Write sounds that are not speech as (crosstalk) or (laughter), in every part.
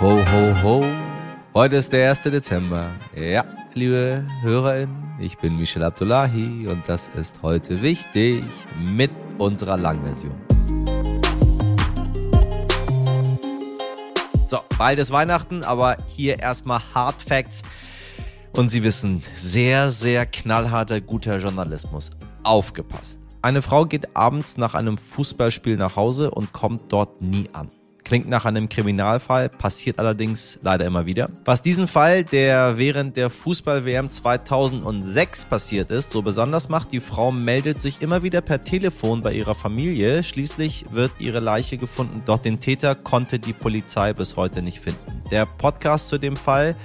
Ho, ho, ho. Heute ist der 1. Dezember. Ja, liebe HörerInnen, ich bin Michel Abdullahi und das ist heute wichtig mit unserer Langversion. So, bald ist Weihnachten, aber hier erstmal Hard Facts. Und Sie wissen, sehr, sehr knallharter, guter Journalismus. Aufgepasst. Eine Frau geht abends nach einem Fußballspiel nach Hause und kommt dort nie an. Klingt nach einem Kriminalfall, passiert allerdings leider immer wieder. Was diesen Fall, der während der Fußball-WM 2006 passiert ist, so besonders macht, die Frau meldet sich immer wieder per Telefon bei ihrer Familie. Schließlich wird ihre Leiche gefunden, doch den Täter konnte die Polizei bis heute nicht finden. Der Podcast zu dem Fall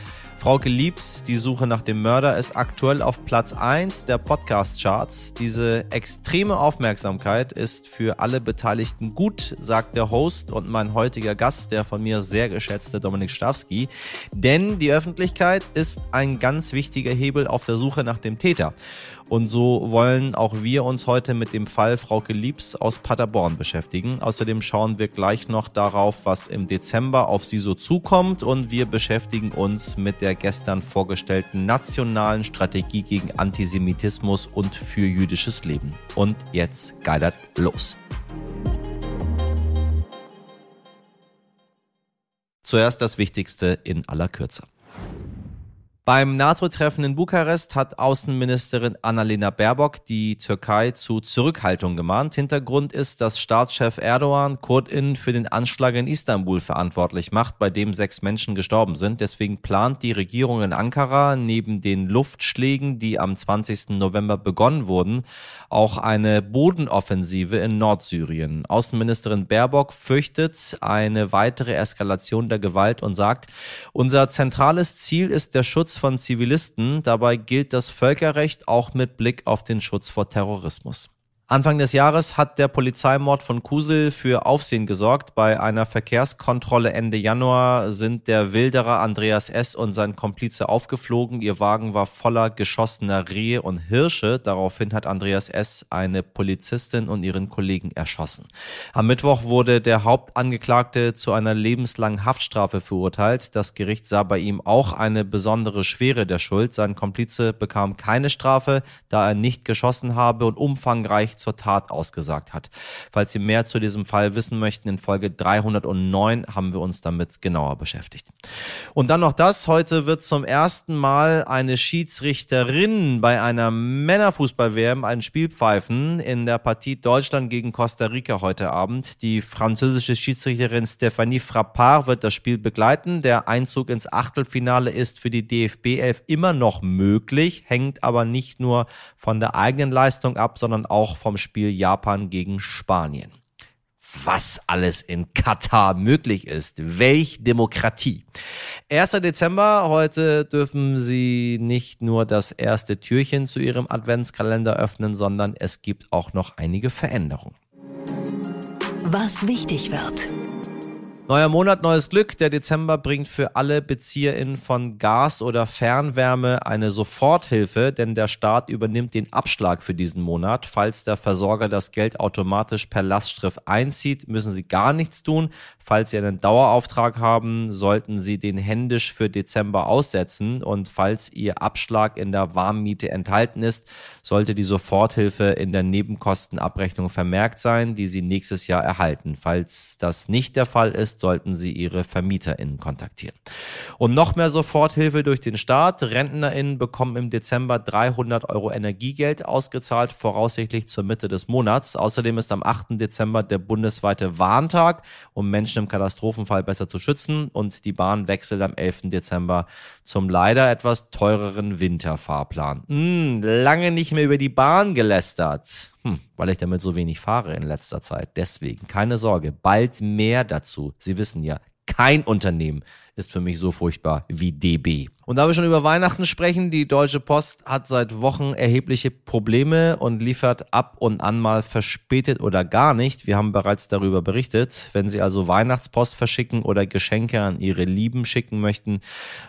Frauke Liebs, die Suche nach dem Mörder, ist aktuell auf Platz 1 der Podcast-Charts. Diese extreme Aufmerksamkeit ist für alle Beteiligten gut, sagt der Host und mein heutiger Gast, der von mir sehr geschätzte Dominik Stawski. Denn die Öffentlichkeit ist ein ganz wichtiger Hebel auf der Suche nach dem Täter. Und so wollen auch wir uns heute mit dem Fall Frauke Liebs aus Paderborn beschäftigen. Außerdem schauen wir gleich noch darauf, was im Dezember auf sie so zukommt und wir beschäftigen uns mit der gestern vorgestellten nationalen Strategie gegen Antisemitismus und für jüdisches Leben. Und jetzt geilert los. Zuerst das Wichtigste in aller Kürze. Beim NATO-Treffen in Bukarest hat Außenministerin Annalena Baerbock die Türkei zu Zurückhaltung gemahnt. Hintergrund ist, dass Staatschef Erdogan Kurdinnen für den Anschlag in Istanbul verantwortlich macht, bei dem sechs Menschen gestorben sind. Deswegen plant die Regierung in Ankara neben den Luftschlägen, die am 20. November begonnen wurden, auch eine Bodenoffensive in Nordsyrien. Außenministerin Baerbock fürchtet eine weitere Eskalation der Gewalt und sagt, unser zentrales Ziel ist der Schutz von Zivilisten. Dabei gilt das Völkerrecht auch mit Blick auf den Schutz vor Terrorismus. Anfang des Jahres hat der Polizeimord von Kusel für Aufsehen gesorgt. Bei einer Verkehrskontrolle Ende Januar sind der Wilderer Andreas S. und sein Komplize aufgeflogen. Ihr Wagen war voller geschossener Rehe und Hirsche. Daraufhin hat Andreas S. eine Polizistin und ihren Kollegen erschossen. Am Mittwoch wurde der Hauptangeklagte zu einer lebenslangen Haftstrafe verurteilt. Das Gericht sah bei ihm auch eine besondere Schwere der Schuld. Sein Komplize bekam keine Strafe, da er nicht geschossen habe und umfangreich zur Tat ausgesagt hat. Falls Sie mehr zu diesem Fall wissen möchten, in Folge 309 haben wir uns damit genauer beschäftigt. Und dann noch das. Heute wird zum ersten Mal eine Schiedsrichterin bei einer Männerfußball-WM ein Spiel pfeifen in der Partie Deutschland gegen Costa Rica heute Abend. Die französische Schiedsrichterin Stephanie Frappard wird das Spiel begleiten. Der Einzug ins Achtelfinale ist für die DFB 11 immer noch möglich, hängt aber nicht nur von der eigenen Leistung ab, sondern auch vom Spiel Japan gegen Spanien. Was alles in Katar möglich ist. Welch Demokratie. 1. Dezember, heute dürfen Sie nicht nur das erste Türchen zu Ihrem Adventskalender öffnen, sondern es gibt auch noch einige Veränderungen. Was wichtig wird. Neuer Monat, neues Glück. Der Dezember bringt für alle BezieherInnen von Gas oder Fernwärme eine Soforthilfe, denn der Staat übernimmt den Abschlag für diesen Monat. Falls der Versorger das Geld automatisch per Lastschrift einzieht, müssen Sie gar nichts tun. Falls Sie einen Dauerauftrag haben, sollten Sie den händisch für Dezember aussetzen. Und falls Ihr Abschlag in der Warmmiete enthalten ist, sollte die Soforthilfe in der Nebenkostenabrechnung vermerkt sein, die Sie nächstes Jahr erhalten. Falls das nicht der Fall ist, sollten Sie Ihre VermieterInnen kontaktieren. Und noch mehr Soforthilfe durch den Staat. RentnerInnen bekommen im Dezember 300 Euro Energiegeld ausgezahlt, voraussichtlich zur Mitte des Monats. Außerdem ist am 8. Dezember der bundesweite Warntag, um Menschen im Katastrophenfall besser zu schützen. Und die Bahn wechselt am 11. Dezember zum leider etwas teureren Winterfahrplan. Hm, lange nicht mehr über die Bahn gelästert. Hm, weil ich damit so wenig fahre in letzter Zeit. Deswegen, keine Sorge, bald mehr dazu. Sie wissen ja, kein Unternehmen ist für mich so furchtbar wie DB. Und da wir schon über Weihnachten sprechen, die Deutsche Post hat seit Wochen erhebliche Probleme und liefert ab und an mal verspätet oder gar nicht. Wir haben bereits darüber berichtet. Wenn Sie also Weihnachtspost verschicken oder Geschenke an Ihre Lieben schicken möchten,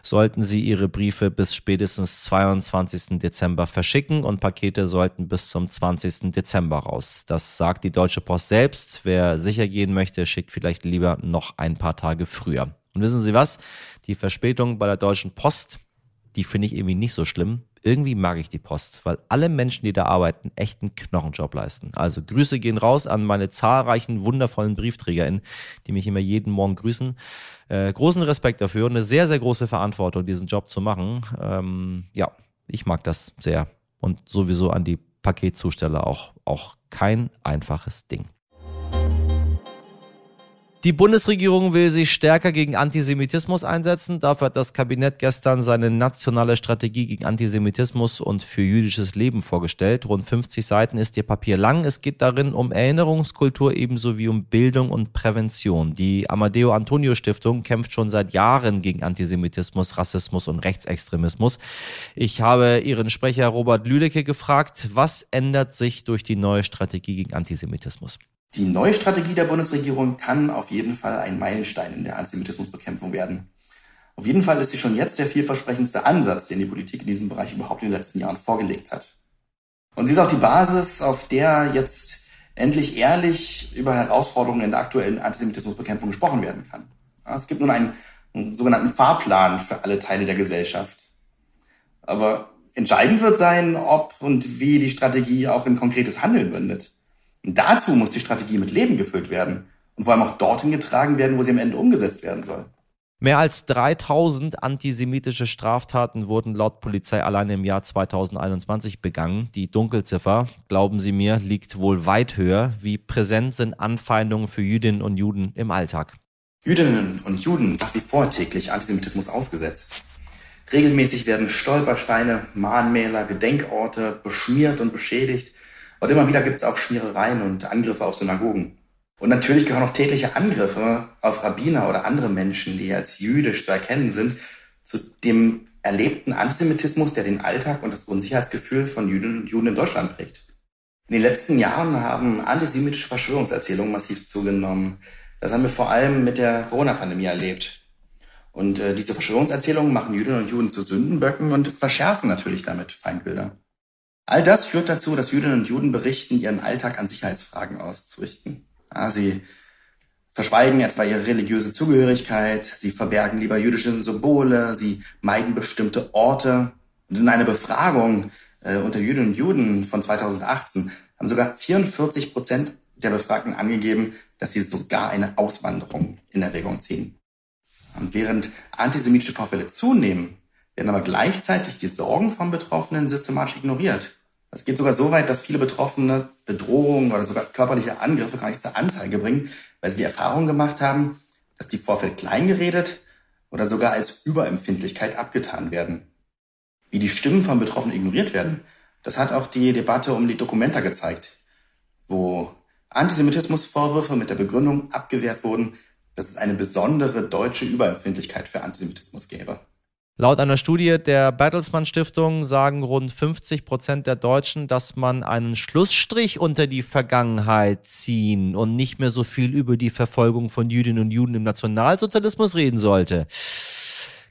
sollten Sie Ihre Briefe bis spätestens 22. Dezember verschicken und Pakete sollten bis zum 20. Dezember raus. Das sagt die Deutsche Post selbst. Wer sicher gehen möchte, schickt vielleicht lieber noch ein paar Tage früher. Und wissen Sie was? Die Verspätung bei der Deutschen Post, die finde ich irgendwie nicht so schlimm. Irgendwie mag ich die Post, weil alle Menschen, die da arbeiten, echt einen Knochenjob leisten. Also Grüße gehen raus an meine zahlreichen wundervollen BriefträgerInnen, die mich immer jeden Morgen grüßen. Äh, großen Respekt dafür und eine sehr, sehr große Verantwortung, diesen Job zu machen. Ähm, ja, ich mag das sehr. Und sowieso an die Paketzusteller auch, auch kein einfaches Ding. Die Bundesregierung will sich stärker gegen Antisemitismus einsetzen. Dafür hat das Kabinett gestern seine nationale Strategie gegen Antisemitismus und für jüdisches Leben vorgestellt. Rund 50 Seiten ist ihr Papier lang. Es geht darin um Erinnerungskultur ebenso wie um Bildung und Prävention. Die Amadeo Antonio Stiftung kämpft schon seit Jahren gegen Antisemitismus, Rassismus und Rechtsextremismus. Ich habe ihren Sprecher Robert Lüdecke gefragt, was ändert sich durch die neue Strategie gegen Antisemitismus? Die neue Strategie der Bundesregierung kann auf jeden Fall ein Meilenstein in der Antisemitismusbekämpfung werden. Auf jeden Fall ist sie schon jetzt der vielversprechendste Ansatz, den die Politik in diesem Bereich überhaupt in den letzten Jahren vorgelegt hat. Und sie ist auch die Basis, auf der jetzt endlich ehrlich über Herausforderungen in der aktuellen Antisemitismusbekämpfung gesprochen werden kann. Es gibt nun einen, einen sogenannten Fahrplan für alle Teile der Gesellschaft. Aber entscheidend wird sein, ob und wie die Strategie auch in konkretes Handeln mündet. Und dazu muss die Strategie mit Leben gefüllt werden und vor allem auch dorthin getragen werden, wo sie am Ende umgesetzt werden soll. Mehr als 3000 antisemitische Straftaten wurden laut Polizei allein im Jahr 2021 begangen. Die Dunkelziffer, glauben Sie mir, liegt wohl weit höher. Wie präsent sind Anfeindungen für Jüdinnen und Juden im Alltag? Jüdinnen und Juden sind nach wie vor täglich Antisemitismus ausgesetzt. Regelmäßig werden Stolpersteine, Mahnmäler, Gedenkorte beschmiert und beschädigt und immer wieder gibt es auch Schmierereien und Angriffe auf Synagogen. Und natürlich gehören auch tägliche Angriffe auf Rabbiner oder andere Menschen, die als jüdisch zu erkennen sind, zu dem erlebten Antisemitismus, der den Alltag und das Unsicherheitsgefühl von Jüdinnen und Juden in Deutschland prägt. In den letzten Jahren haben antisemitische Verschwörungserzählungen massiv zugenommen. Das haben wir vor allem mit der Corona-Pandemie erlebt. Und äh, diese Verschwörungserzählungen machen Jüdinnen und Juden zu Sündenböcken und verschärfen natürlich damit Feindbilder. All das führt dazu, dass Jüdinnen und Juden berichten, ihren Alltag an Sicherheitsfragen auszurichten. Ja, sie verschweigen etwa ihre religiöse Zugehörigkeit, sie verbergen lieber jüdische Symbole, sie meiden bestimmte Orte. Und in einer Befragung äh, unter Jüdinnen und Juden von 2018 haben sogar 44 Prozent der Befragten angegeben, dass sie sogar eine Auswanderung in Erwägung ziehen. Und während antisemitische Vorfälle zunehmen, werden aber gleichzeitig die Sorgen von Betroffenen systematisch ignoriert. Es geht sogar so weit, dass viele Betroffene Bedrohungen oder sogar körperliche Angriffe gar nicht zur Anzeige bringen, weil sie die Erfahrung gemacht haben, dass die Vorfälle kleingeredet oder sogar als Überempfindlichkeit abgetan werden. Wie die Stimmen von Betroffenen ignoriert werden, das hat auch die Debatte um die Dokumenta gezeigt, wo Antisemitismusvorwürfe mit der Begründung abgewehrt wurden, dass es eine besondere deutsche Überempfindlichkeit für Antisemitismus gäbe. Laut einer Studie der Bertelsmann Stiftung sagen rund 50 Prozent der Deutschen, dass man einen Schlussstrich unter die Vergangenheit ziehen und nicht mehr so viel über die Verfolgung von Jüdinnen und Juden im Nationalsozialismus reden sollte.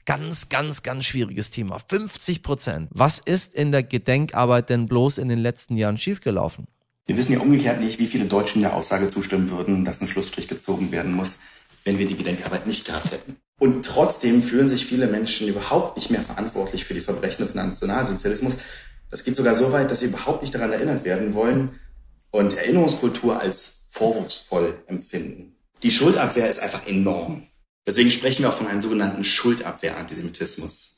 Ganz, ganz, ganz schwieriges Thema. 50 Prozent. Was ist in der Gedenkarbeit denn bloß in den letzten Jahren schiefgelaufen? Wir wissen ja umgekehrt nicht, wie viele Deutschen der Aussage zustimmen würden, dass ein Schlussstrich gezogen werden muss, wenn wir die Gedenkarbeit nicht gehabt hätten. Und trotzdem fühlen sich viele Menschen überhaupt nicht mehr verantwortlich für die Verbrechen des Nationalsozialismus. Das geht sogar so weit, dass sie überhaupt nicht daran erinnert werden wollen und Erinnerungskultur als vorwurfsvoll empfinden. Die Schuldabwehr ist einfach enorm. Deswegen sprechen wir auch von einem sogenannten Schuldabwehr-Antisemitismus.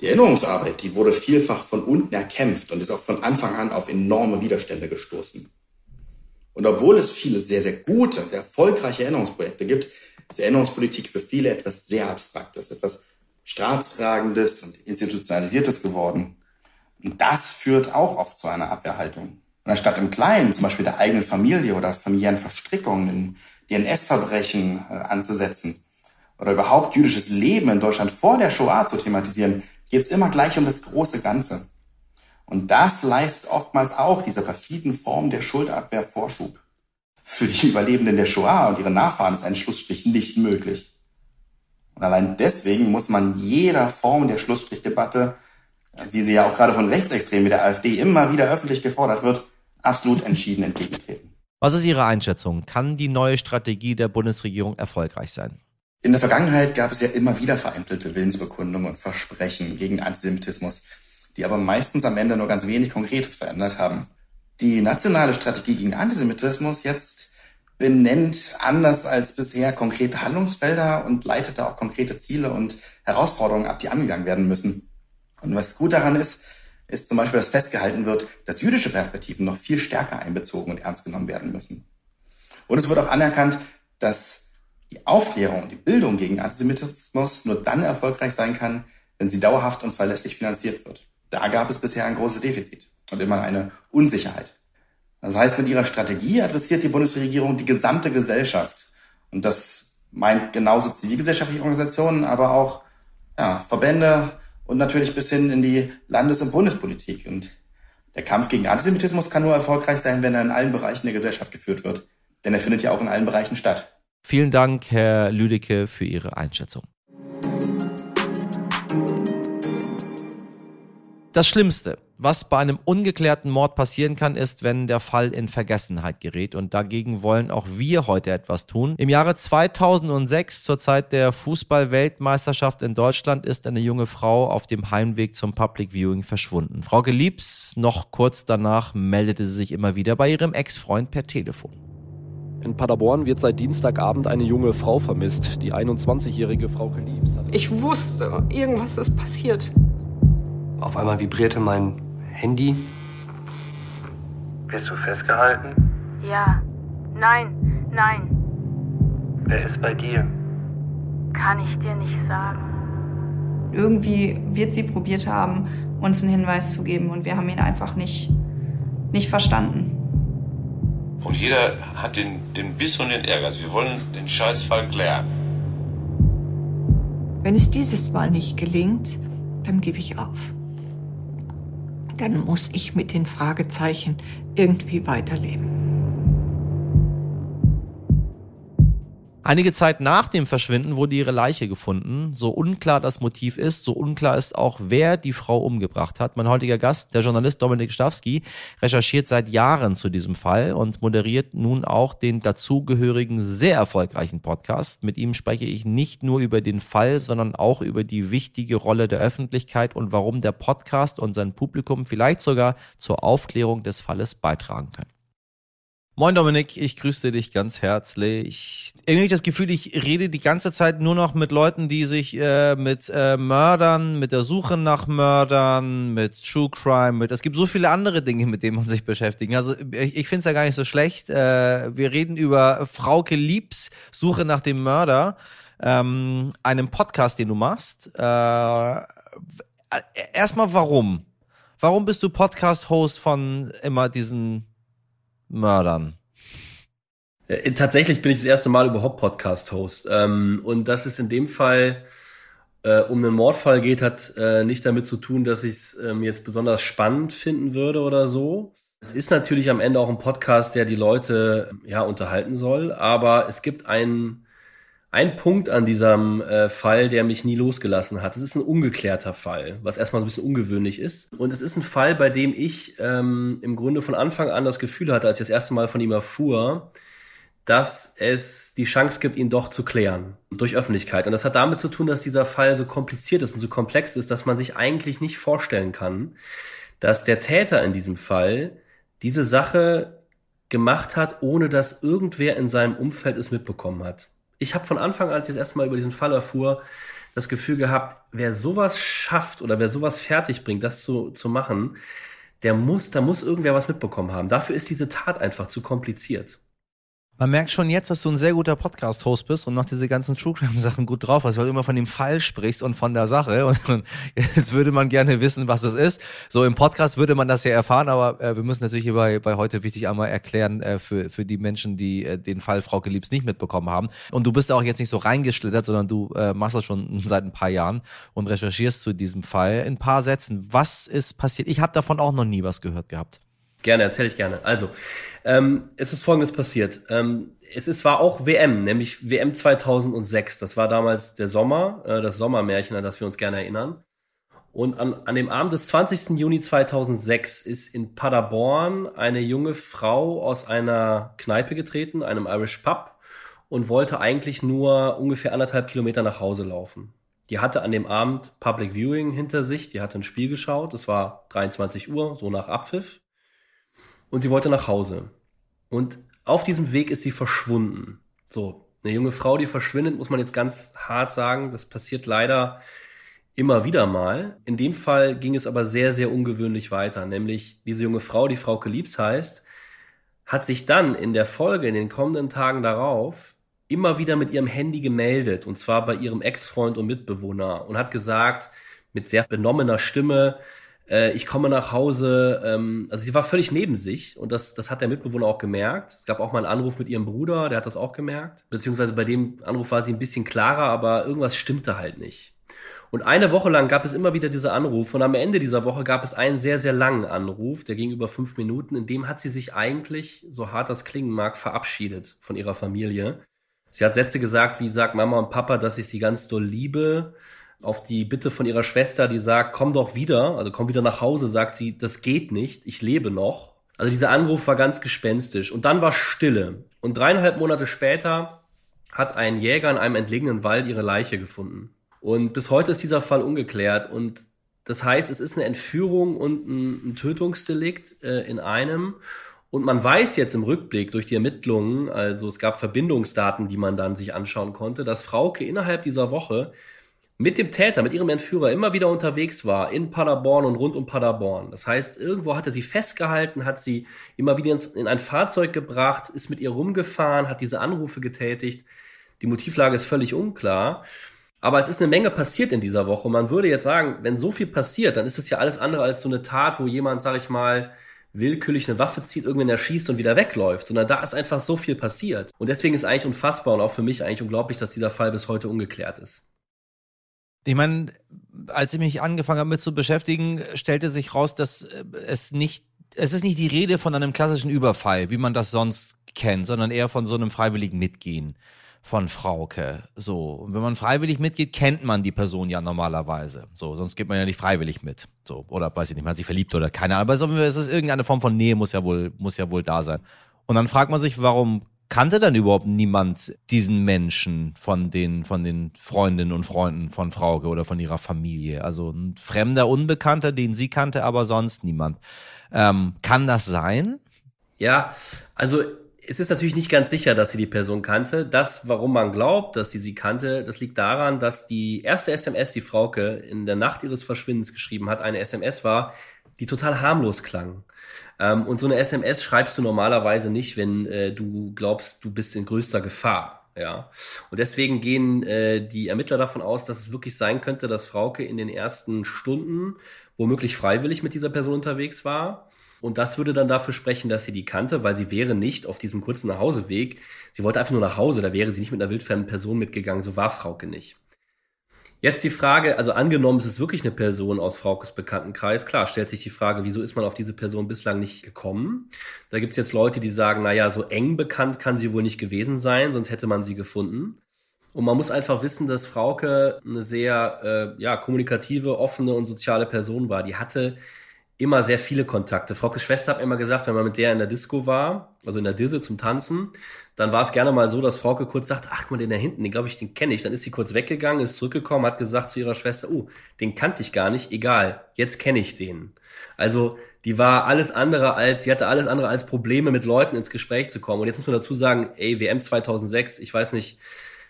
Die Erinnerungsarbeit, die wurde vielfach von unten erkämpft und ist auch von Anfang an auf enorme Widerstände gestoßen. Und obwohl es viele sehr, sehr gute, sehr erfolgreiche Erinnerungsprojekte gibt, ist Erinnerungspolitik für viele etwas sehr Abstraktes, etwas Staatstragendes und Institutionalisiertes geworden. Und das führt auch oft zu einer Abwehrhaltung. Und anstatt im Kleinen, zum Beispiel der eigenen Familie oder familiären Verstrickungen in DNS-Verbrechen äh, anzusetzen oder überhaupt jüdisches Leben in Deutschland vor der Shoah zu thematisieren, geht es immer gleich um das große Ganze. Und das leistet oftmals auch dieser perfiden Form der Schuldabwehr Vorschub. Für die Überlebenden der Shoah und ihre Nachfahren ist ein Schlussstrich nicht möglich. Und allein deswegen muss man jeder Form der Schlussstrichdebatte, wie sie ja auch gerade von Rechtsextremen wie der AfD immer wieder öffentlich gefordert wird, absolut entschieden entgegentreten. Was ist Ihre Einschätzung? Kann die neue Strategie der Bundesregierung erfolgreich sein? In der Vergangenheit gab es ja immer wieder vereinzelte Willensbekundungen und Versprechen gegen Antisemitismus, die aber meistens am Ende nur ganz wenig Konkretes verändert haben. Die nationale Strategie gegen Antisemitismus jetzt benennt anders als bisher konkrete Handlungsfelder und leitet da auch konkrete Ziele und Herausforderungen ab, die angegangen werden müssen. Und was gut daran ist, ist zum Beispiel, dass festgehalten wird, dass jüdische Perspektiven noch viel stärker einbezogen und ernst genommen werden müssen. Und es wird auch anerkannt, dass die Aufklärung, die Bildung gegen Antisemitismus nur dann erfolgreich sein kann, wenn sie dauerhaft und verlässlich finanziert wird. Da gab es bisher ein großes Defizit und immer eine Unsicherheit. Das heißt, mit ihrer Strategie adressiert die Bundesregierung die gesamte Gesellschaft. Und das meint genauso zivilgesellschaftliche Organisationen, aber auch ja, Verbände und natürlich bis hin in die Landes- und Bundespolitik. Und der Kampf gegen Antisemitismus kann nur erfolgreich sein, wenn er in allen Bereichen der Gesellschaft geführt wird. Denn er findet ja auch in allen Bereichen statt. Vielen Dank, Herr Lüdecke, für Ihre Einschätzung. Das Schlimmste, was bei einem ungeklärten Mord passieren kann, ist, wenn der Fall in Vergessenheit gerät. Und dagegen wollen auch wir heute etwas tun. Im Jahre 2006, zur Zeit der Fußball-Weltmeisterschaft in Deutschland, ist eine junge Frau auf dem Heimweg zum Public Viewing verschwunden. Frau Geliebs, noch kurz danach, meldete sie sich immer wieder bei ihrem Ex-Freund per Telefon. In Paderborn wird seit Dienstagabend eine junge Frau vermisst, die 21-jährige Frau Liebs. Ich wusste, irgendwas ist passiert. Auf einmal vibrierte mein Handy. Bist du festgehalten? Ja. Nein, nein. Wer ist bei dir? Kann ich dir nicht sagen. Irgendwie wird sie probiert haben, uns einen Hinweis zu geben und wir haben ihn einfach nicht, nicht verstanden. Und jeder hat den, den Biss und den Ehrgeiz. Wir wollen den Scheißfall klären. Wenn es dieses Mal nicht gelingt, dann gebe ich auf. Dann muss ich mit den Fragezeichen irgendwie weiterleben. Einige Zeit nach dem Verschwinden wurde ihre Leiche gefunden. So unklar das Motiv ist, so unklar ist auch, wer die Frau umgebracht hat. Mein heutiger Gast, der Journalist Dominik Stawski, recherchiert seit Jahren zu diesem Fall und moderiert nun auch den dazugehörigen sehr erfolgreichen Podcast. Mit ihm spreche ich nicht nur über den Fall, sondern auch über die wichtige Rolle der Öffentlichkeit und warum der Podcast und sein Publikum vielleicht sogar zur Aufklärung des Falles beitragen können. Moin Dominik, ich grüße dich ganz herzlich. Irgendwie das Gefühl, ich rede die ganze Zeit nur noch mit Leuten, die sich äh, mit äh, Mördern, mit der Suche nach Mördern, mit True Crime, mit es gibt so viele andere Dinge, mit denen man sich beschäftigt. Also ich, ich finde es ja gar nicht so schlecht. Äh, wir reden über Frauke Liebs Suche nach dem Mörder, ähm, einem Podcast, den du machst. Äh, erstmal warum? Warum bist du Podcast-Host von immer diesen Mördern? Äh, tatsächlich bin ich das erste Mal überhaupt Podcast-Host. Ähm, und dass es in dem Fall äh, um einen Mordfall geht, hat äh, nicht damit zu tun, dass ich es ähm, jetzt besonders spannend finden würde oder so. Es ist natürlich am Ende auch ein Podcast, der die Leute ja unterhalten soll, aber es gibt einen ein Punkt an diesem äh, Fall, der mich nie losgelassen hat. Es ist ein ungeklärter Fall, was erstmal ein bisschen ungewöhnlich ist. Und es ist ein Fall, bei dem ich ähm, im Grunde von Anfang an das Gefühl hatte, als ich das erste Mal von ihm erfuhr, dass es die Chance gibt, ihn doch zu klären durch Öffentlichkeit. Und das hat damit zu tun, dass dieser Fall so kompliziert ist und so komplex ist, dass man sich eigentlich nicht vorstellen kann, dass der Täter in diesem Fall diese Sache gemacht hat, ohne dass irgendwer in seinem Umfeld es mitbekommen hat ich habe von Anfang an, als ich das erste Mal über diesen Fall erfuhr, das Gefühl gehabt, wer sowas schafft oder wer sowas fertig bringt, das zu, zu machen, der muss, da muss irgendwer was mitbekommen haben. Dafür ist diese Tat einfach zu kompliziert. Man merkt schon jetzt, dass du ein sehr guter Podcast-Host bist und noch diese ganzen True Crime-Sachen gut drauf hast, weil du immer von dem Fall sprichst und von der Sache. (laughs) Und jetzt würde man gerne wissen, was das ist. So im Podcast würde man das ja erfahren, aber äh, wir müssen natürlich hier bei, bei heute wichtig einmal erklären äh, für, für die Menschen, die äh, den Fall Frau Geliebs nicht mitbekommen haben. Und du bist auch jetzt nicht so reingeschlittert, sondern du äh, machst das schon seit ein paar Jahren und recherchierst zu diesem Fall. In ein paar Sätzen, was ist passiert? Ich habe davon auch noch nie was gehört gehabt. Gerne, erzähle ich gerne. Also, ähm, es ist Folgendes passiert. Ähm, es ist, war auch WM, nämlich WM 2006. Das war damals der Sommer, äh, das Sommermärchen, an das wir uns gerne erinnern. Und an, an dem Abend des 20. Juni 2006 ist in Paderborn eine junge Frau aus einer Kneipe getreten, einem Irish Pub, und wollte eigentlich nur ungefähr anderthalb Kilometer nach Hause laufen. Die hatte an dem Abend Public Viewing hinter sich, die hatte ein Spiel geschaut, es war 23 Uhr, so nach Abpfiff. Und sie wollte nach Hause. Und auf diesem Weg ist sie verschwunden. So, eine junge Frau, die verschwindet, muss man jetzt ganz hart sagen, das passiert leider immer wieder mal. In dem Fall ging es aber sehr, sehr ungewöhnlich weiter, nämlich diese junge Frau, die Frau Liebs heißt, hat sich dann in der Folge, in den kommenden Tagen darauf, immer wieder mit ihrem Handy gemeldet, und zwar bei ihrem Ex-Freund und Mitbewohner, und hat gesagt, mit sehr benommener Stimme, äh, ich komme nach Hause, ähm, also sie war völlig neben sich und das, das hat der Mitbewohner auch gemerkt. Es gab auch mal einen Anruf mit ihrem Bruder, der hat das auch gemerkt. Beziehungsweise bei dem Anruf war sie ein bisschen klarer, aber irgendwas stimmte halt nicht. Und eine Woche lang gab es immer wieder diese Anrufe und am Ende dieser Woche gab es einen sehr, sehr langen Anruf, der ging über fünf Minuten, in dem hat sie sich eigentlich, so hart das klingen mag, verabschiedet von ihrer Familie. Sie hat Sätze gesagt wie, sag Mama und Papa, dass ich sie ganz doll liebe. Auf die Bitte von ihrer Schwester, die sagt, komm doch wieder, also komm wieder nach Hause, sagt sie, das geht nicht, ich lebe noch. Also dieser Anruf war ganz gespenstisch. Und dann war Stille. Und dreieinhalb Monate später hat ein Jäger in einem entlegenen Wald ihre Leiche gefunden. Und bis heute ist dieser Fall ungeklärt. Und das heißt, es ist eine Entführung und ein, ein Tötungsdelikt äh, in einem. Und man weiß jetzt im Rückblick durch die Ermittlungen, also es gab Verbindungsdaten, die man dann sich anschauen konnte, dass Frauke innerhalb dieser Woche mit dem Täter, mit ihrem Entführer immer wieder unterwegs war in Paderborn und rund um Paderborn. Das heißt, irgendwo hat er sie festgehalten, hat sie immer wieder in ein Fahrzeug gebracht, ist mit ihr rumgefahren, hat diese Anrufe getätigt. Die Motivlage ist völlig unklar. Aber es ist eine Menge passiert in dieser Woche. Man würde jetzt sagen, wenn so viel passiert, dann ist es ja alles andere als so eine Tat, wo jemand, sag ich mal, willkürlich eine Waffe zieht, irgendwann erschießt und wieder wegläuft, sondern da ist einfach so viel passiert. Und deswegen ist eigentlich unfassbar und auch für mich eigentlich unglaublich, dass dieser Fall bis heute ungeklärt ist. Ich meine, als ich mich angefangen habe mit zu beschäftigen, stellte sich raus, dass äh, es nicht, es ist nicht die Rede von einem klassischen Überfall, wie man das sonst kennt, sondern eher von so einem freiwilligen Mitgehen von Frauke. So. Und wenn man freiwillig mitgeht, kennt man die Person ja normalerweise. So, sonst geht man ja nicht freiwillig mit. So, oder weiß ich nicht, man hat sich verliebt oder keine Ahnung. Aber es ist irgendeine Form von Nähe, muss ja wohl, muss ja wohl da sein. Und dann fragt man sich, warum kannte dann überhaupt niemand diesen Menschen von den, von den Freundinnen und Freunden von Frauke oder von ihrer Familie? Also ein fremder Unbekannter, den sie kannte, aber sonst niemand. Ähm, kann das sein? Ja, also es ist natürlich nicht ganz sicher, dass sie die Person kannte. Das, warum man glaubt, dass sie sie kannte, das liegt daran, dass die erste SMS, die Frauke in der Nacht ihres Verschwindens geschrieben hat, eine SMS war, die total harmlos klang. Ähm, und so eine SMS schreibst du normalerweise nicht, wenn äh, du glaubst, du bist in größter Gefahr. Ja. Und deswegen gehen äh, die Ermittler davon aus, dass es wirklich sein könnte, dass Frauke in den ersten Stunden womöglich freiwillig mit dieser Person unterwegs war und das würde dann dafür sprechen, dass sie die kannte, weil sie wäre nicht auf diesem kurzen Nachhauseweg. Sie wollte einfach nur nach Hause, da wäre sie nicht mit einer wildfremden Person mitgegangen, so war Frauke nicht. Jetzt die Frage, also angenommen, es ist wirklich eine Person aus Fraukes Bekanntenkreis, klar, stellt sich die Frage, wieso ist man auf diese Person bislang nicht gekommen? Da gibt's jetzt Leute, die sagen, na ja, so eng bekannt kann sie wohl nicht gewesen sein, sonst hätte man sie gefunden. Und man muss einfach wissen, dass Frauke eine sehr äh, ja, kommunikative, offene und soziale Person war. Die hatte immer sehr viele Kontakte. Fraukes Schwester hat immer gesagt, wenn man mit der in der Disco war, also in der Disse zum Tanzen, dann war es gerne mal so, dass Frauke kurz sagt, ach, mal den da hinten, den glaube ich, den kenne ich. Dann ist sie kurz weggegangen, ist zurückgekommen, hat gesagt zu ihrer Schwester, oh, den kannte ich gar nicht, egal, jetzt kenne ich den. Also die war alles andere als, sie hatte alles andere als Probleme, mit Leuten ins Gespräch zu kommen. Und jetzt muss man dazu sagen, ey, WM 2006, ich weiß nicht,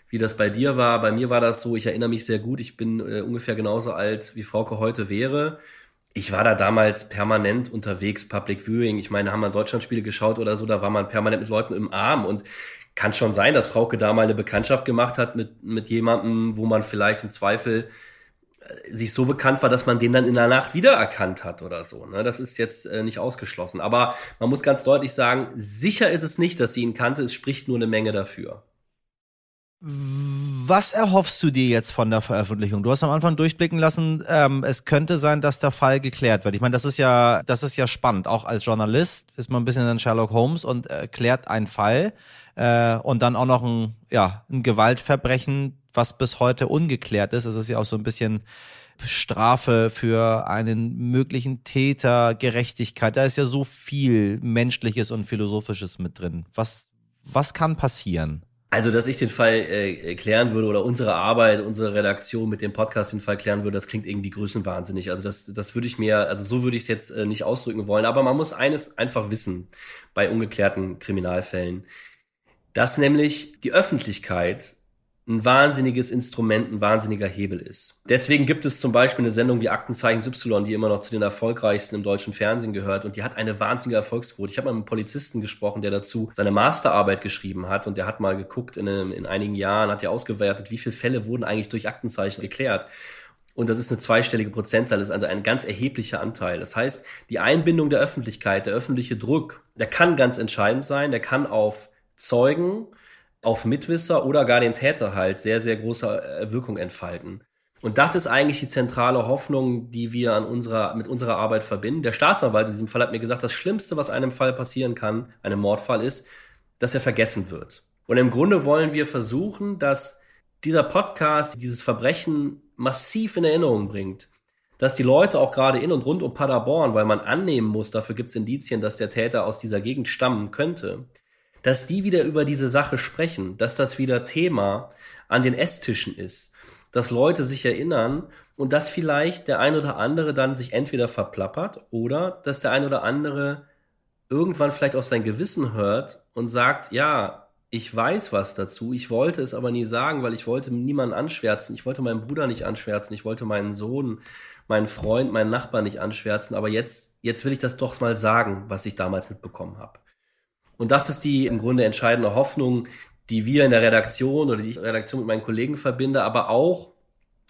wie das bei dir war. Bei mir war das so, ich erinnere mich sehr gut, ich bin äh, ungefähr genauso alt, wie Frauke heute wäre ich war da damals permanent unterwegs, Public Viewing. Ich meine, haben wir Deutschlandspiele geschaut oder so, da war man permanent mit Leuten im Arm und kann schon sein, dass Frauke da mal eine Bekanntschaft gemacht hat mit, mit jemandem, wo man vielleicht im Zweifel äh, sich so bekannt war, dass man den dann in der Nacht wiedererkannt hat oder so. Ne? Das ist jetzt äh, nicht ausgeschlossen. Aber man muss ganz deutlich sagen, sicher ist es nicht, dass sie ihn kannte. Es spricht nur eine Menge dafür. Was erhoffst du dir jetzt von der Veröffentlichung? Du hast am Anfang durchblicken lassen, ähm, es könnte sein, dass der Fall geklärt wird. Ich meine, das ist ja, das ist ja spannend. Auch als Journalist ist man ein bisschen in Sherlock Holmes und erklärt einen Fall äh, und dann auch noch ein, ja, ein Gewaltverbrechen, was bis heute ungeklärt ist. Es ist ja auch so ein bisschen Strafe für einen möglichen Täter, Gerechtigkeit. Da ist ja so viel Menschliches und Philosophisches mit drin. Was, was kann passieren? Also, dass ich den Fall äh, klären würde oder unsere Arbeit, unsere Redaktion mit dem Podcast den Fall klären würde, das klingt irgendwie größenwahnsinnig. Also das, das würde ich mir, also so würde ich es jetzt äh, nicht ausdrücken wollen. Aber man muss eines einfach wissen bei ungeklärten Kriminalfällen, dass nämlich die Öffentlichkeit ein wahnsinniges Instrument, ein wahnsinniger Hebel ist. Deswegen gibt es zum Beispiel eine Sendung wie Aktenzeichen Y, die immer noch zu den erfolgreichsten im deutschen Fernsehen gehört und die hat eine wahnsinnige Erfolgsquote. Ich habe mal mit einem Polizisten gesprochen, der dazu seine Masterarbeit geschrieben hat und der hat mal geguckt in, einem, in einigen Jahren, hat ja ausgewertet, wie viele Fälle wurden eigentlich durch Aktenzeichen geklärt. Und das ist eine zweistellige Prozentzahl, das ist also ein ganz erheblicher Anteil. Das heißt, die Einbindung der Öffentlichkeit, der öffentliche Druck, der kann ganz entscheidend sein, der kann auf Zeugen, auf Mitwisser oder gar den Täter halt sehr, sehr große äh, Wirkung entfalten. Und das ist eigentlich die zentrale Hoffnung, die wir an unserer, mit unserer Arbeit verbinden. Der Staatsanwalt in diesem Fall hat mir gesagt, das Schlimmste, was einem Fall passieren kann, einem Mordfall ist, dass er vergessen wird. Und im Grunde wollen wir versuchen, dass dieser Podcast dieses Verbrechen massiv in Erinnerung bringt. Dass die Leute auch gerade in und rund um Paderborn, weil man annehmen muss, dafür gibt es Indizien, dass der Täter aus dieser Gegend stammen könnte, dass die wieder über diese Sache sprechen, dass das wieder Thema an den Esstischen ist, dass Leute sich erinnern und dass vielleicht der ein oder andere dann sich entweder verplappert oder dass der ein oder andere irgendwann vielleicht auf sein Gewissen hört und sagt, ja, ich weiß was dazu, ich wollte es aber nie sagen, weil ich wollte niemanden anschwärzen, ich wollte meinen Bruder nicht anschwärzen, ich wollte meinen Sohn, meinen Freund, meinen Nachbarn nicht anschwärzen, aber jetzt, jetzt will ich das doch mal sagen, was ich damals mitbekommen habe. Und das ist die im Grunde entscheidende Hoffnung, die wir in der Redaktion oder die ich in der Redaktion mit meinen Kollegen verbinde, aber auch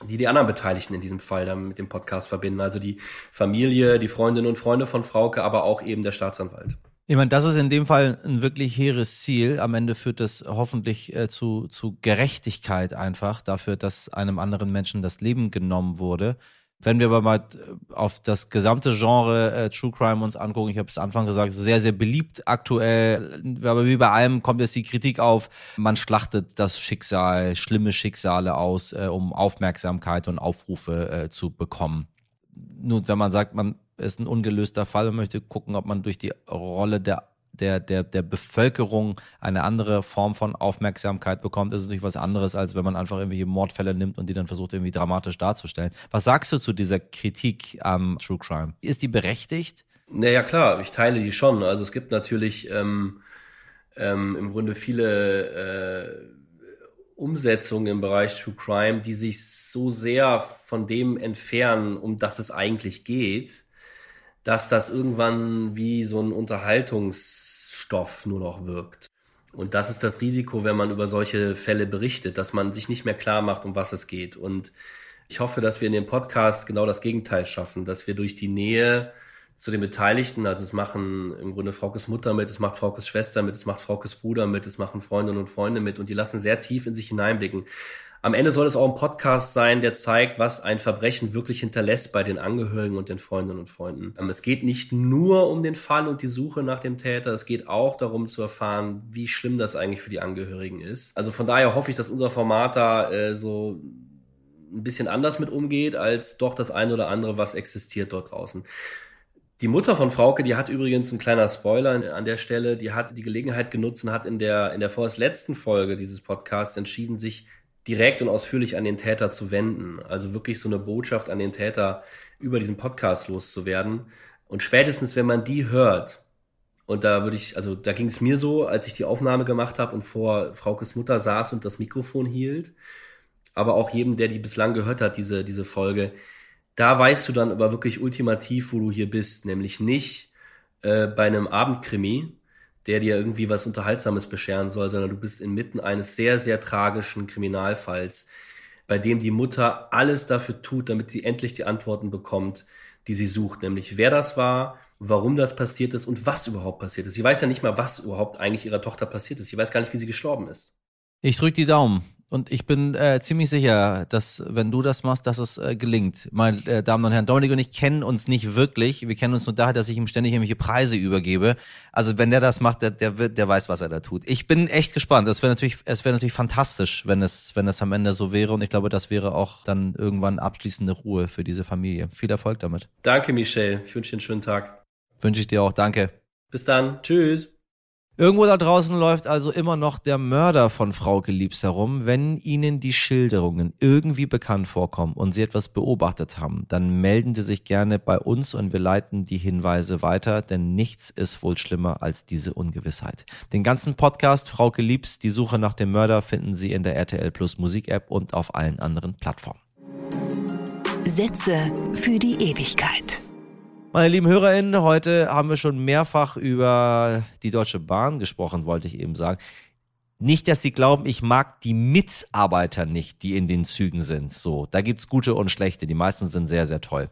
die die anderen Beteiligten in diesem Fall dann mit dem Podcast verbinden. Also die Familie, die Freundinnen und Freunde von Frauke, aber auch eben der Staatsanwalt. Ich meine, das ist in dem Fall ein wirklich hehres Ziel. Am Ende führt das hoffentlich äh, zu, zu Gerechtigkeit einfach dafür, dass einem anderen Menschen das Leben genommen wurde. Wenn wir aber mal äh, auf das gesamte Genre äh, True Crime uns angucken, ich habe es Anfang gesagt, sehr, sehr beliebt aktuell, aber wie bei allem kommt jetzt die Kritik auf, man schlachtet das Schicksal, schlimme Schicksale aus, äh, um Aufmerksamkeit und Aufrufe äh, zu bekommen. Nun, wenn man sagt, man ist ein ungelöster Fall und möchte gucken, ob man durch die Rolle der der, der, der Bevölkerung eine andere Form von Aufmerksamkeit bekommt, ist es natürlich was anderes, als wenn man einfach irgendwelche Mordfälle nimmt und die dann versucht, irgendwie dramatisch darzustellen. Was sagst du zu dieser Kritik am True Crime? Ist die berechtigt? Naja, klar, ich teile die schon. Also es gibt natürlich ähm, ähm, im Grunde viele äh, Umsetzungen im Bereich True Crime, die sich so sehr von dem entfernen, um das es eigentlich geht, dass das irgendwann wie so ein Unterhaltungsstoff nur noch wirkt. Und das ist das Risiko, wenn man über solche Fälle berichtet, dass man sich nicht mehr klar macht, um was es geht. Und ich hoffe, dass wir in dem Podcast genau das Gegenteil schaffen, dass wir durch die Nähe zu den Beteiligten, also es machen im Grunde Fraukes Mutter mit, es macht Fraukes Schwester mit, es macht Fraukes Bruder mit, es machen Freundinnen und Freunde mit und die lassen sehr tief in sich hineinblicken. Am Ende soll es auch ein Podcast sein, der zeigt, was ein Verbrechen wirklich hinterlässt bei den Angehörigen und den Freundinnen und Freunden. Ähm, es geht nicht nur um den Fall und die Suche nach dem Täter, es geht auch darum zu erfahren, wie schlimm das eigentlich für die Angehörigen ist. Also von daher hoffe ich, dass unser Format da äh, so ein bisschen anders mit umgeht, als doch das eine oder andere, was existiert dort draußen. Die Mutter von Frauke, die hat übrigens ein kleiner Spoiler an der Stelle, die hat die Gelegenheit genutzt und hat in der, in der vorerst letzten Folge dieses Podcasts entschieden, sich direkt und ausführlich an den Täter zu wenden. Also wirklich so eine Botschaft an den Täter über diesen Podcast loszuwerden. Und spätestens, wenn man die hört, und da würde ich, also da ging es mir so, als ich die Aufnahme gemacht habe und vor Fraukes Mutter saß und das Mikrofon hielt, aber auch jedem, der die bislang gehört hat, diese, diese Folge, da weißt du dann aber wirklich ultimativ, wo du hier bist, nämlich nicht äh, bei einem Abendkrimi, der dir irgendwie was Unterhaltsames bescheren soll, sondern du bist inmitten eines sehr, sehr tragischen Kriminalfalls, bei dem die Mutter alles dafür tut, damit sie endlich die Antworten bekommt, die sie sucht, nämlich wer das war, warum das passiert ist und was überhaupt passiert ist. Sie weiß ja nicht mal, was überhaupt eigentlich ihrer Tochter passiert ist. Sie weiß gar nicht, wie sie gestorben ist. Ich drücke die Daumen. Und ich bin äh, ziemlich sicher, dass wenn du das machst, dass es äh, gelingt. Meine äh, Damen und Herren, Dominik und ich kennen uns nicht wirklich. Wir kennen uns nur daher, dass ich ihm ständig irgendwelche Preise übergebe. Also wenn der das macht, der, der, wird, der weiß, was er da tut. Ich bin echt gespannt. Es wäre natürlich, es wäre natürlich fantastisch, wenn es, wenn es am Ende so wäre. Und ich glaube, das wäre auch dann irgendwann abschließende Ruhe für diese Familie. Viel Erfolg damit. Danke, Michelle. Ich wünsche dir einen schönen Tag. Wünsche ich dir auch. Danke. Bis dann. Tschüss. Irgendwo da draußen läuft also immer noch der Mörder von Frau Geliebs herum. Wenn Ihnen die Schilderungen irgendwie bekannt vorkommen und Sie etwas beobachtet haben, dann melden Sie sich gerne bei uns und wir leiten die Hinweise weiter, denn nichts ist wohl schlimmer als diese Ungewissheit. Den ganzen Podcast Frau Geliebs, die Suche nach dem Mörder, finden Sie in der RTL Plus Musik App und auf allen anderen Plattformen. Sätze für die Ewigkeit. Meine lieben HörerInnen, heute haben wir schon mehrfach über die Deutsche Bahn gesprochen, wollte ich eben sagen. Nicht, dass Sie glauben, ich mag die Mitarbeiter nicht, die in den Zügen sind. So, da gibt's gute und schlechte. Die meisten sind sehr, sehr toll.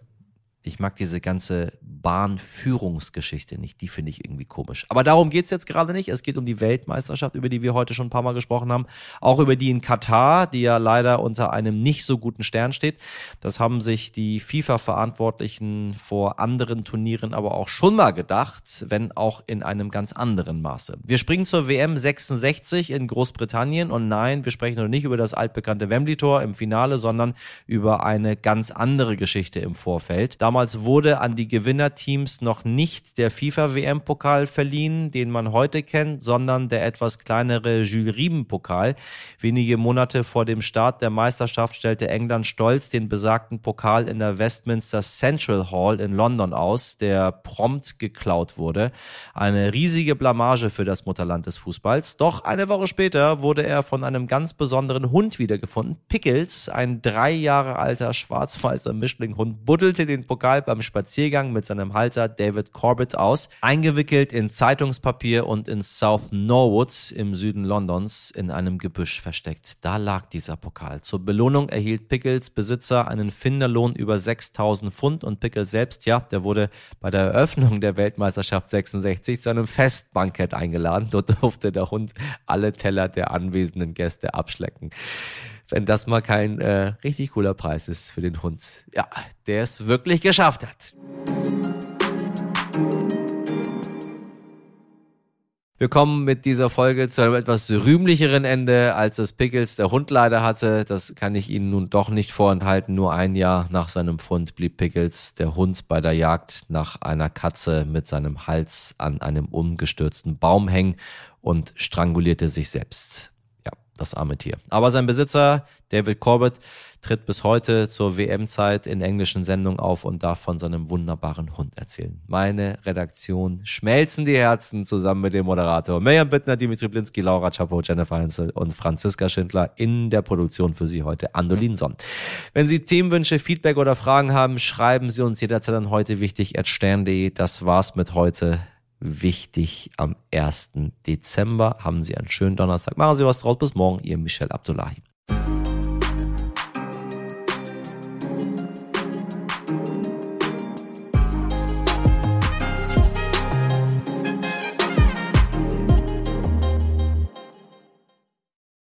Ich mag diese ganze Bahnführungsgeschichte nicht. Die finde ich irgendwie komisch. Aber darum geht es jetzt gerade nicht. Es geht um die Weltmeisterschaft, über die wir heute schon ein paar Mal gesprochen haben. Auch über die in Katar, die ja leider unter einem nicht so guten Stern steht. Das haben sich die FIFA-Verantwortlichen vor anderen Turnieren aber auch schon mal gedacht, wenn auch in einem ganz anderen Maße. Wir springen zur WM 66 in Großbritannien und nein, wir sprechen noch nicht über das altbekannte Wembley-Tor im Finale, sondern über eine ganz andere Geschichte im Vorfeld. Damals Damals wurde an die Gewinnerteams noch nicht der FIFA-WM-Pokal verliehen, den man heute kennt, sondern der etwas kleinere Jules Rieben-Pokal. Wenige Monate vor dem Start der Meisterschaft stellte England stolz den besagten Pokal in der Westminster Central Hall in London aus, der prompt geklaut wurde. Eine riesige Blamage für das Mutterland des Fußballs. Doch eine Woche später wurde er von einem ganz besonderen Hund wiedergefunden. Pickles, ein drei Jahre alter schwarz-weißer Mischlinghund, buddelte den Pokal Pokal beim Spaziergang mit seinem Halter David Corbett aus, eingewickelt in Zeitungspapier und in South Norwood im Süden Londons in einem Gebüsch versteckt. Da lag dieser Pokal. Zur Belohnung erhielt Pickles Besitzer einen Finderlohn über 6000 Pfund und Pickles selbst, ja, der wurde bei der Eröffnung der Weltmeisterschaft 66 zu einem Festbankett eingeladen. Dort durfte der Hund alle Teller der anwesenden Gäste abschlecken wenn das mal kein äh, richtig cooler Preis ist für den Hund. Ja, der es wirklich geschafft hat. Wir kommen mit dieser Folge zu einem etwas rühmlicheren Ende, als es Pickles der Hund leider hatte. Das kann ich Ihnen nun doch nicht vorenthalten. Nur ein Jahr nach seinem Fund blieb Pickles der Hund bei der Jagd nach einer Katze mit seinem Hals an einem umgestürzten Baum hängen und strangulierte sich selbst das arme Tier. Aber sein Besitzer, David Corbett, tritt bis heute zur WM-Zeit in englischen Sendungen auf und darf von seinem wunderbaren Hund erzählen. Meine Redaktion schmelzen die Herzen zusammen mit dem Moderator Mirjam Bittner, Dimitri Blinski, Laura Chapo, Jennifer Heinzel und Franziska Schindler in der Produktion für Sie heute Andolin Sonn. Wenn Sie Themenwünsche, Feedback oder Fragen haben, schreiben Sie uns jederzeit an heute wichtig at stern.de. Das war's mit heute wichtig am 1. Dezember. Haben Sie einen schönen Donnerstag. Machen Sie was draus. Bis morgen, Ihr Michel Abdullahi.